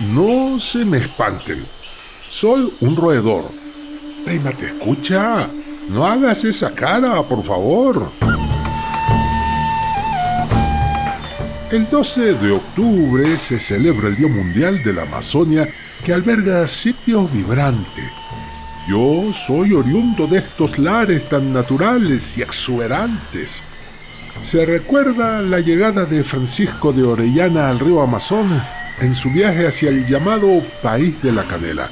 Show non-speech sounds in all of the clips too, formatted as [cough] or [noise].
No se me espanten. Soy un roedor. Prima, ¿te escucha? No hagas esa cara, por favor. El 12 de octubre se celebra el Día Mundial de la Amazonia que alberga sitios vibrantes. Yo soy oriundo de estos lares tan naturales y exuberantes. Se recuerda la llegada de Francisco de Orellana al río Amazonas en su viaje hacia el llamado País de la Canela.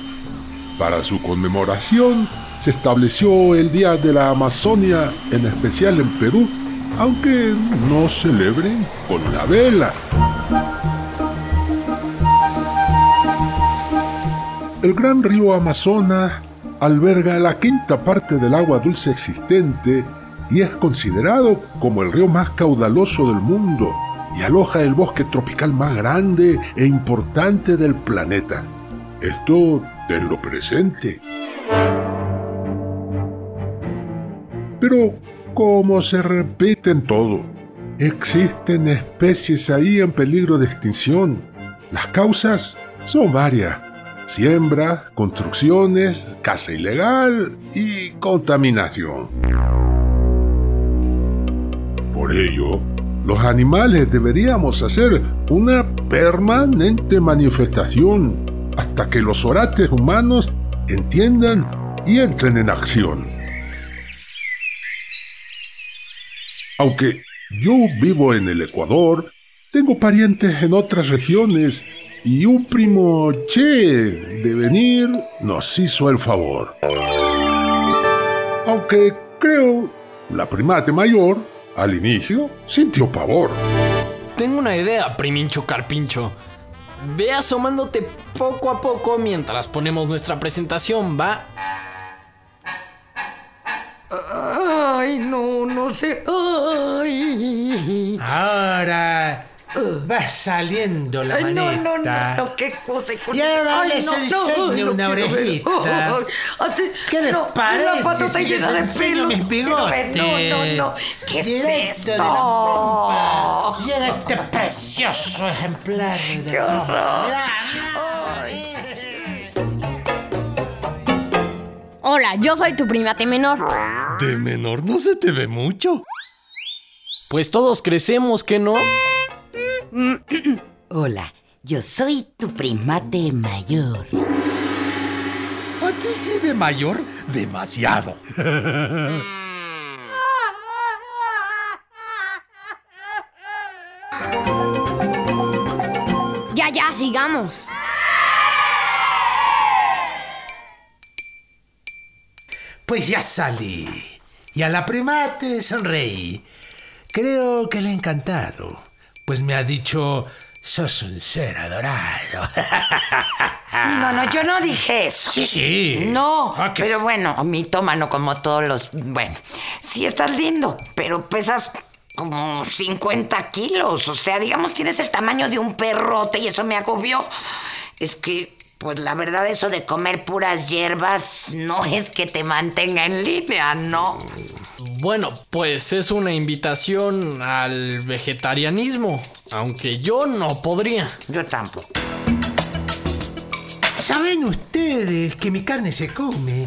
Para su conmemoración se estableció el Día de la Amazonia, en especial en Perú, aunque no celebren con una vela. El gran río Amazonas alberga la quinta parte del agua dulce existente y es considerado como el río más caudaloso del mundo y aloja el bosque tropical más grande e importante del planeta. Esto tenlo presente. Pero, como se repite en todo, existen especies ahí en peligro de extinción. Las causas son varias. Siembra, construcciones, caza ilegal y contaminación. Por ello, los animales deberíamos hacer una permanente manifestación hasta que los orates humanos entiendan y entren en acción. Aunque yo vivo en el Ecuador, tengo parientes en otras regiones y un primo Che de venir nos hizo el favor. Aunque creo la primate mayor, al inicio, sintió pavor. Tengo una idea, primincho carpincho. Ve asomándote poco a poco mientras ponemos nuestra presentación, ¿va? Ay, no, no sé. Ay. Ahora va saliendo la Ay, no, maneta. no, no, no, qué cosa. con- Y ahora Ay, les no, no, enseño no una orejita. Ay, a ti- ¿Qué les no, parece La patota si llena de pelos. mis ver. No, no, no. ¿Qué Directo es de esto? la pompa. Llega este precioso ejemplar de Qué horror. Hola, yo soy tu primate menor. De menor no se te ve mucho. Pues todos crecemos, ¿qué no? [clears throat] Hola, yo soy tu primate mayor. A ti sí de mayor, demasiado. [laughs] Ya, ya, sigamos. Pues ya salí. Y a la primate sonreí. Creo que le he encantado. Pues me ha dicho, sos un ser adorado. [laughs] No, no, yo no dije eso. Sí, sí. No, Ah, pero bueno, mitómano como todos los... Bueno, sí estás lindo, pero pesas como 50 kilos. O sea, digamos, tienes el tamaño de un perrote y eso me agobió. Es que, pues la verdad, eso de comer puras hierbas no es que te mantenga en línea, ¿no? Bueno, pues es una invitación al vegetarianismo, aunque yo no podría. Yo tampoco. Saben ustedes que mi carne se come.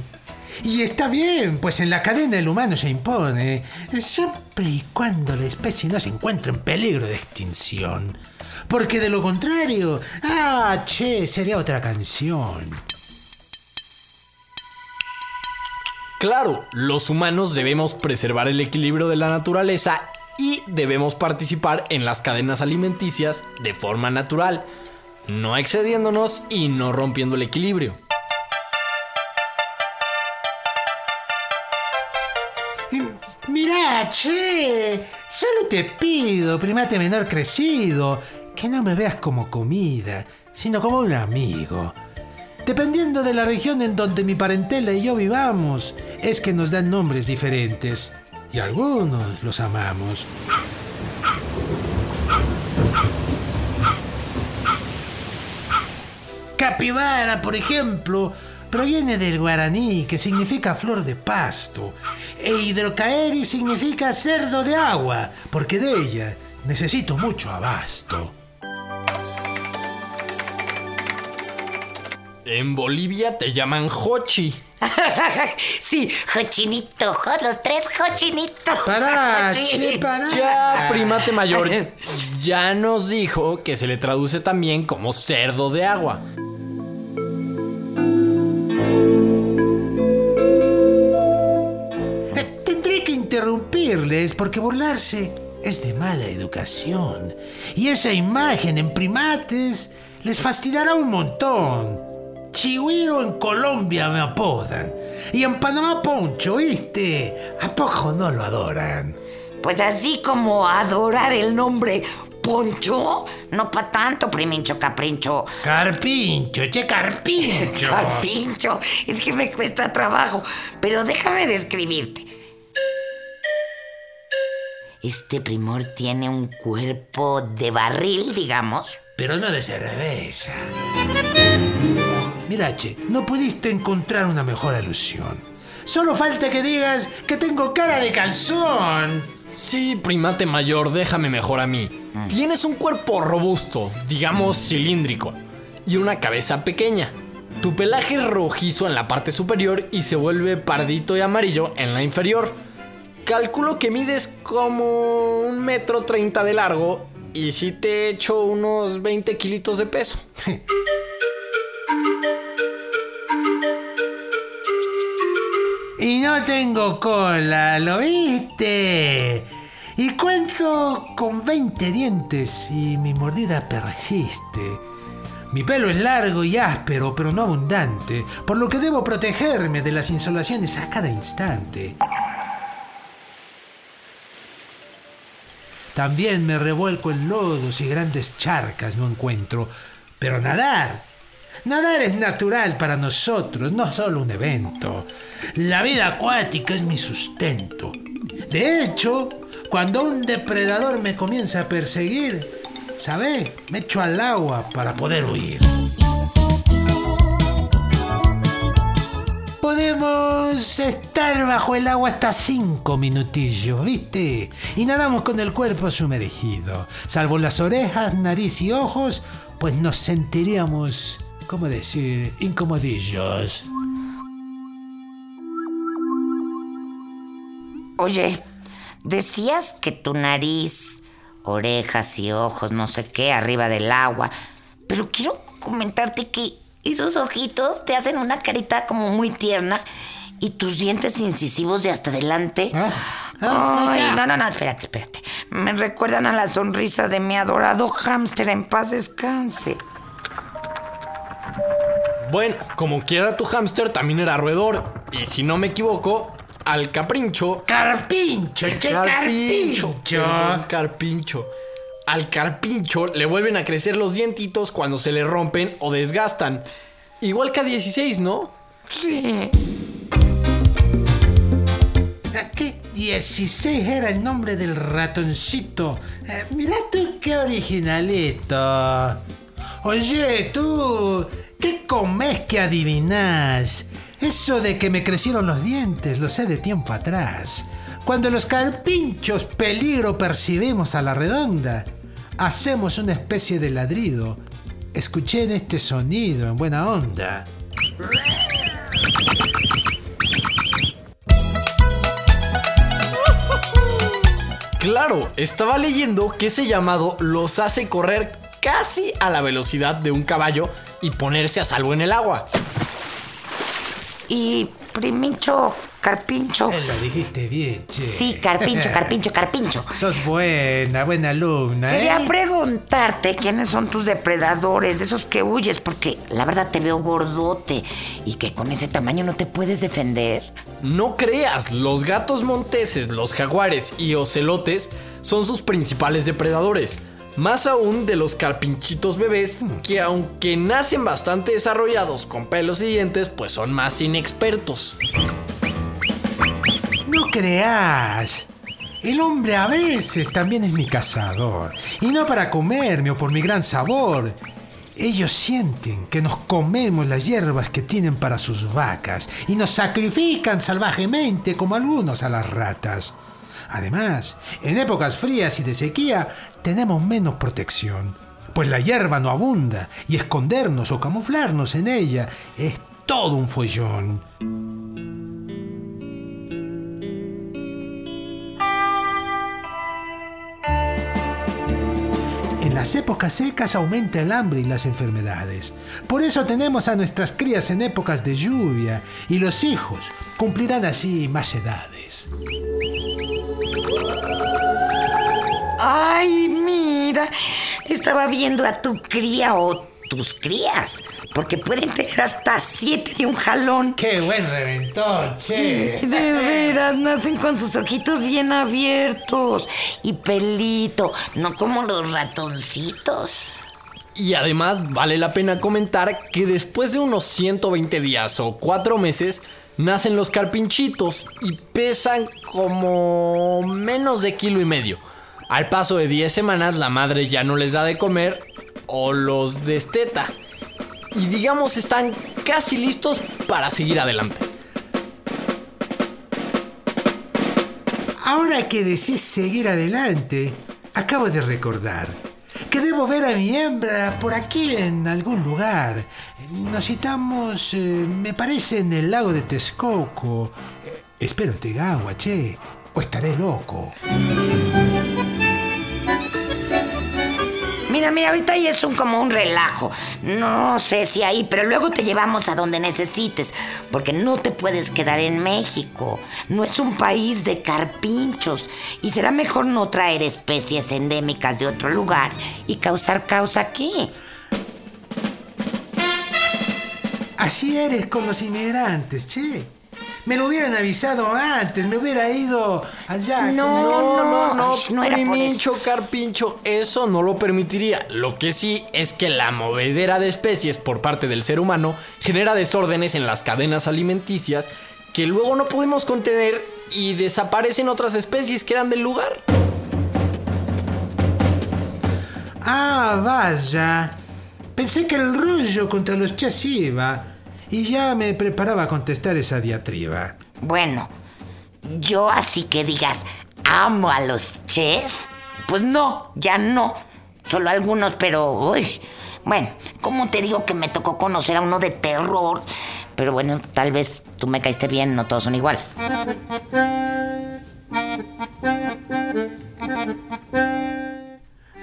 Y está bien, pues en la cadena el humano se impone, siempre y cuando la especie no se encuentre en peligro de extinción. Porque de lo contrario, ah, che, sería otra canción. Claro, los humanos debemos preservar el equilibrio de la naturaleza y debemos participar en las cadenas alimenticias de forma natural, no excediéndonos y no rompiendo el equilibrio. Mirá, che, solo te pido, primate menor crecido, que no me veas como comida, sino como un amigo. Dependiendo de la región en donde mi parentela y yo vivamos, es que nos dan nombres diferentes. Y algunos los amamos. Capibara, por ejemplo, proviene del guaraní, que significa flor de pasto, e hidrocaeri significa cerdo de agua, porque de ella necesito mucho abasto. En Bolivia te llaman Hochi. [laughs] sí, Jochinito, jo- los tres [laughs] che, pará. Ya, primate mayor, [laughs] ya nos dijo que se le traduce también como cerdo de agua. Eh, Tendré que interrumpirles porque burlarse es de mala educación. Y esa imagen en primates les fastidiará un montón. Chihuiro en Colombia me apodan. Y en Panamá Poncho, ¿viste? ¿A poco no lo adoran? Pues así como adorar el nombre Poncho, no pa' tanto, primincho caprincho. Carpincho, che, carpincho. [laughs] Carpincho, es que me cuesta trabajo, pero déjame describirte. Este primor tiene un cuerpo de barril, digamos. pero no de cerveza. Mira, che, no pudiste encontrar una mejor alusión. Solo falta que digas que tengo cara de calzón. Sí, primate mayor, déjame mejor a mí. Tienes un cuerpo robusto, digamos cilíndrico, y una cabeza pequeña. Tu pelaje es rojizo en la parte superior y se vuelve pardito y amarillo en la inferior. Calculo que mides como un metro treinta de largo y si te echo unos 20 kilitos de peso. [laughs] Y no tengo cola, ¿lo viste? Y cuento con 20 dientes y mi mordida persiste. Mi pelo es largo y áspero, pero no abundante, por lo que debo protegerme de las insolaciones a cada instante. También me revuelco en lodos y grandes charcas no encuentro, pero nadar, nadar es natural para nosotros, no solo un evento. La vida acuática es mi sustento. De hecho, cuando un depredador me comienza a perseguir, ¿sabes? Me echo al agua para poder huir. Podemos estar bajo el agua hasta cinco minutillos, ¿viste? Y nadamos con el cuerpo sumergido. Salvo las orejas, nariz y ojos, pues nos sentiríamos, ¿cómo decir?, incomodillos. Oye, decías que tu nariz, orejas y ojos, no sé qué, arriba del agua. Pero quiero comentarte que esos ojitos te hacen una carita como muy tierna y tus dientes incisivos de hasta adelante. Ah, ah, Ay, no, no, no, espérate, espérate. Me recuerdan a la sonrisa de mi adorado hámster en paz descanse. Bueno, como quiera tu hámster también era roedor. Y si no me equivoco, al caprincho Carpincho, che, carpincho. Carpincho. Al carpincho le vuelven a crecer los dientitos cuando se le rompen o desgastan. Igual que a 16, ¿no? Sí. ¿Qué 16 era el nombre del ratoncito? Eh, mirá tú qué originalito. Oye, tú, ¿qué comes que adivinás? Eso de que me crecieron los dientes lo sé de tiempo atrás. Cuando los carpinchos peligro percibimos a la redonda, hacemos una especie de ladrido. Escuchen este sonido en buena onda. Claro, estaba leyendo que ese llamado los hace correr casi a la velocidad de un caballo y ponerse a salvo en el agua. Y, primincho, Carpincho. Eh, Lo dijiste bien, che. Sí, Carpincho, [laughs] Carpincho, Carpincho. Sos buena, buena alumna, Quería ¿eh? preguntarte quiénes son tus depredadores, de esos que huyes, porque la verdad te veo gordote y que con ese tamaño no te puedes defender. No creas, los gatos monteses, los jaguares y ocelotes son sus principales depredadores. Más aún de los carpinchitos bebés que aunque nacen bastante desarrollados con pelos y dientes, pues son más inexpertos. No creas. El hombre a veces también es mi cazador. Y no para comerme o por mi gran sabor. Ellos sienten que nos comemos las hierbas que tienen para sus vacas y nos sacrifican salvajemente como algunos a las ratas. Además, en épocas frías y de sequía tenemos menos protección, pues la hierba no abunda y escondernos o camuflarnos en ella es todo un follón. En las épocas secas aumenta el hambre y las enfermedades. Por eso tenemos a nuestras crías en épocas de lluvia y los hijos cumplirán así más edades. Ay, mira, estaba viendo a tu cría o tus crías, porque pueden tener hasta siete de un jalón. ¡Qué buen reventón, che! De veras, nacen con sus ojitos bien abiertos y pelito, no como los ratoncitos. Y además vale la pena comentar que después de unos 120 días o 4 meses nacen los carpinchitos y pesan como menos de kilo y medio. Al paso de 10 semanas la madre ya no les da de comer o los desteta. Y digamos están casi listos para seguir adelante. Ahora que decís seguir adelante, acabo de recordar que debo ver a mi hembra por aquí en algún lugar. Nos citamos, eh, me parece, en el lago de Texcoco. Eh, espero Tegagua, che, o estaré loco. Mira, mira, ahorita ahí es un, como un relajo. No sé si ahí, pero luego te llevamos a donde necesites, porque no te puedes quedar en México. No es un país de carpinchos y será mejor no traer especies endémicas de otro lugar y causar causa aquí. Así eres con los inmigrantes, che. Me lo hubieran avisado antes, me hubiera ido allá. No, No, no, no, Ay, no por primincho, carpincho, eso no lo permitiría. Lo que sí es que la movedera de especies por parte del ser humano genera desórdenes en las cadenas alimenticias que luego no podemos contener y desaparecen otras especies que eran del lugar. Ah, vaya. Pensé que el rollo contra los ches iba. Y ya me preparaba a contestar esa diatriba. Bueno, yo así que digas, amo a los ches, pues no, ya no. Solo algunos, pero uy. Bueno, ¿cómo te digo que me tocó conocer a uno de terror? Pero bueno, tal vez tú me caíste bien, no todos son iguales.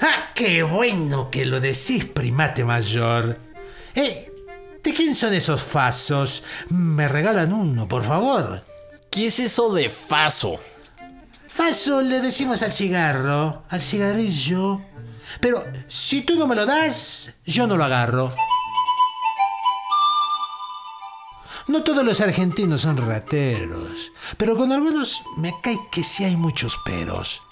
¡Ah, qué bueno que lo decís, primate mayor! Eh, ¿de quién son esos fasos? Me regalan uno, por favor. ¿Qué es eso de faso? Faso le decimos al cigarro, al cigarrillo. Pero si tú no me lo das, yo no lo agarro. No todos los argentinos son rateros, pero con algunos me cae que sí hay muchos peros.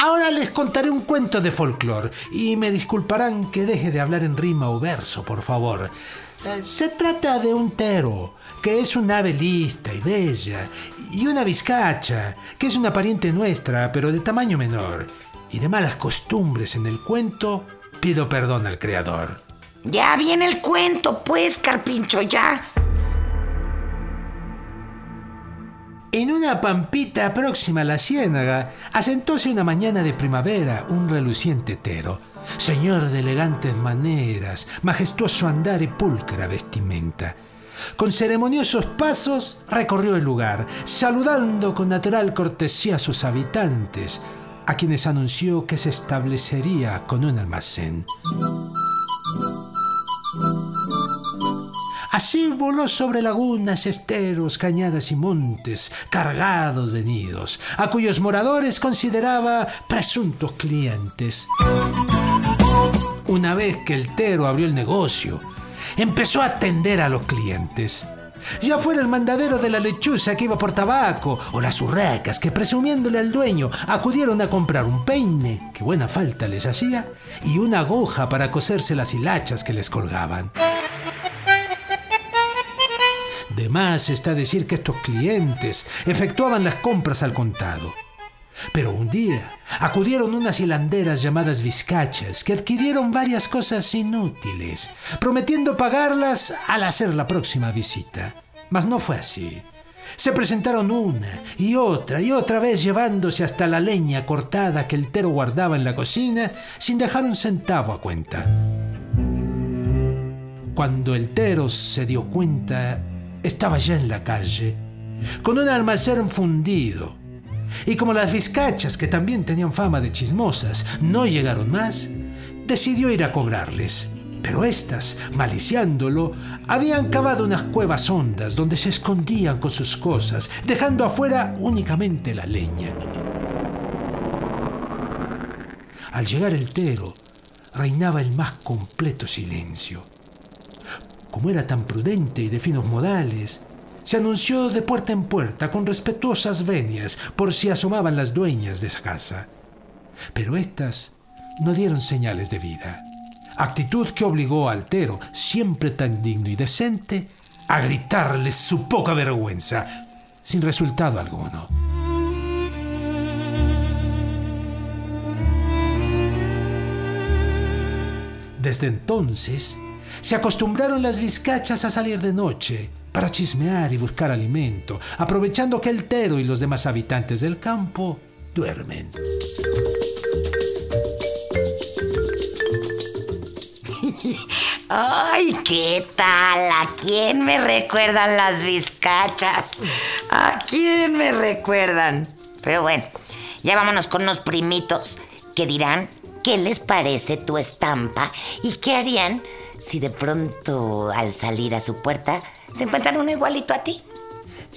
Ahora les contaré un cuento de folclore y me disculparán que deje de hablar en rima o verso, por favor. Eh, Se trata de un tero, que es un ave lista y bella, y una vizcacha, que es una pariente nuestra, pero de tamaño menor. Y de malas costumbres en el cuento, pido perdón al creador. Ya viene el cuento, pues, Carpincho, ya. En una pampita próxima a la ciénaga, asentóse una mañana de primavera un reluciente tero. Señor de elegantes maneras, majestuoso andar y pulcra vestimenta. Con ceremoniosos pasos recorrió el lugar, saludando con natural cortesía a sus habitantes, a quienes anunció que se establecería con un almacén. Así voló sobre lagunas, esteros, cañadas y montes, cargados de nidos, a cuyos moradores consideraba presuntos clientes. Una vez que el tero abrió el negocio, empezó a atender a los clientes. Ya fuera el mandadero de la lechuza que iba por tabaco, o las urracas que presumiéndole al dueño acudieron a comprar un peine, que buena falta les hacía, y una aguja para coserse las hilachas que les colgaban. De más está decir que estos clientes efectuaban las compras al contado. Pero un día acudieron unas hilanderas llamadas vizcachas que adquirieron varias cosas inútiles, prometiendo pagarlas al hacer la próxima visita. Mas no fue así. Se presentaron una y otra y otra vez llevándose hasta la leña cortada que el tero guardaba en la cocina sin dejar un centavo a cuenta. Cuando el tero se dio cuenta, estaba ya en la calle, con un almacén fundido y como las vizcachas, que también tenían fama de chismosas, no llegaron más, decidió ir a cobrarles. Pero éstas, maliciándolo, habían cavado unas cuevas hondas donde se escondían con sus cosas, dejando afuera únicamente la leña. Al llegar el tero, reinaba el más completo silencio. Como era tan prudente y de finos modales, se anunció de puerta en puerta con respetuosas venias por si asomaban las dueñas de esa casa. Pero éstas no dieron señales de vida, actitud que obligó a Altero, siempre tan digno y decente, a gritarles su poca vergüenza, sin resultado alguno. Desde entonces, se acostumbraron las vizcachas a salir de noche, para chismear y buscar alimento, aprovechando que el tero y los demás habitantes del campo duermen. Ay, ¿qué tal? ¿A quién me recuerdan las vizcachas? ¿A quién me recuerdan? Pero bueno, ya vámonos con los primitos que dirán qué les parece tu estampa y qué harían si de pronto al salir a su puerta se encuentran uno igualito a ti.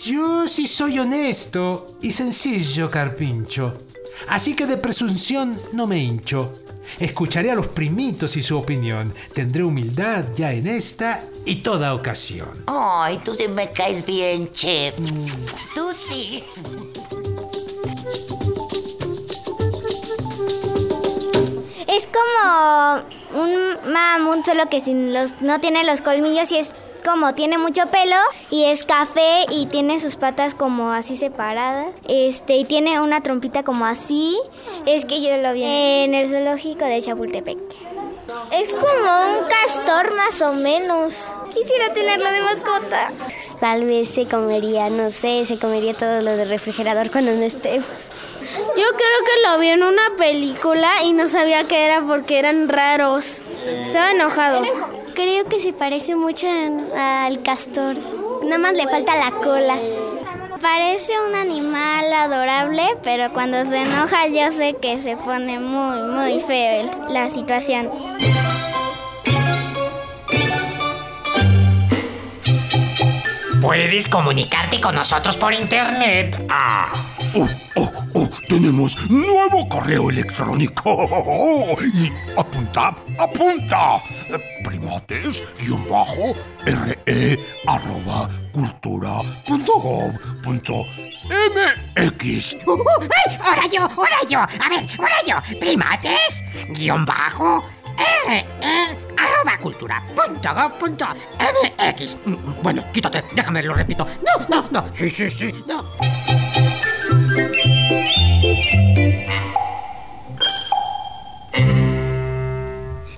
Yo sí soy honesto y sencillo, Carpincho. Así que de presunción no me hincho. Escucharé a los primitos y su opinión. Tendré humildad ya en esta y toda ocasión. Ay, tú sí me caes bien, che. Tú sí. Es como un mamut, solo que sin los, no tiene los colmillos y es como tiene mucho pelo y es café y tiene sus patas como así separadas. Este, y tiene una trompita como así. Es que yo lo vi en el zoológico de Chapultepec. Es como un castor más o menos. Quisiera tenerlo de mascota. Tal vez se comería, no sé, se comería todo lo del refrigerador cuando no esté. Yo creo que lo vi en una película y no sabía qué era porque eran raros. Estaba enojado. Creo que se parece mucho al castor. Nada más le falta la cola. Parece un animal adorable, pero cuando se enoja yo sé que se pone muy, muy feo la situación. Puedes comunicarte con nosotros por internet. Ah. Oh, tenemos nuevo correo electrónico. Y apunta, apunta. Primates, guion bajo, re, arroba, cultura, punto gov, punto mx. Ahora yo, ahora yo. A ver, ahora yo. Primates, guion bajo, re, arroba cultura punto gov punto mx. Bueno, quítate, déjame, lo repito. No, no, no. Sí, sí, sí, no.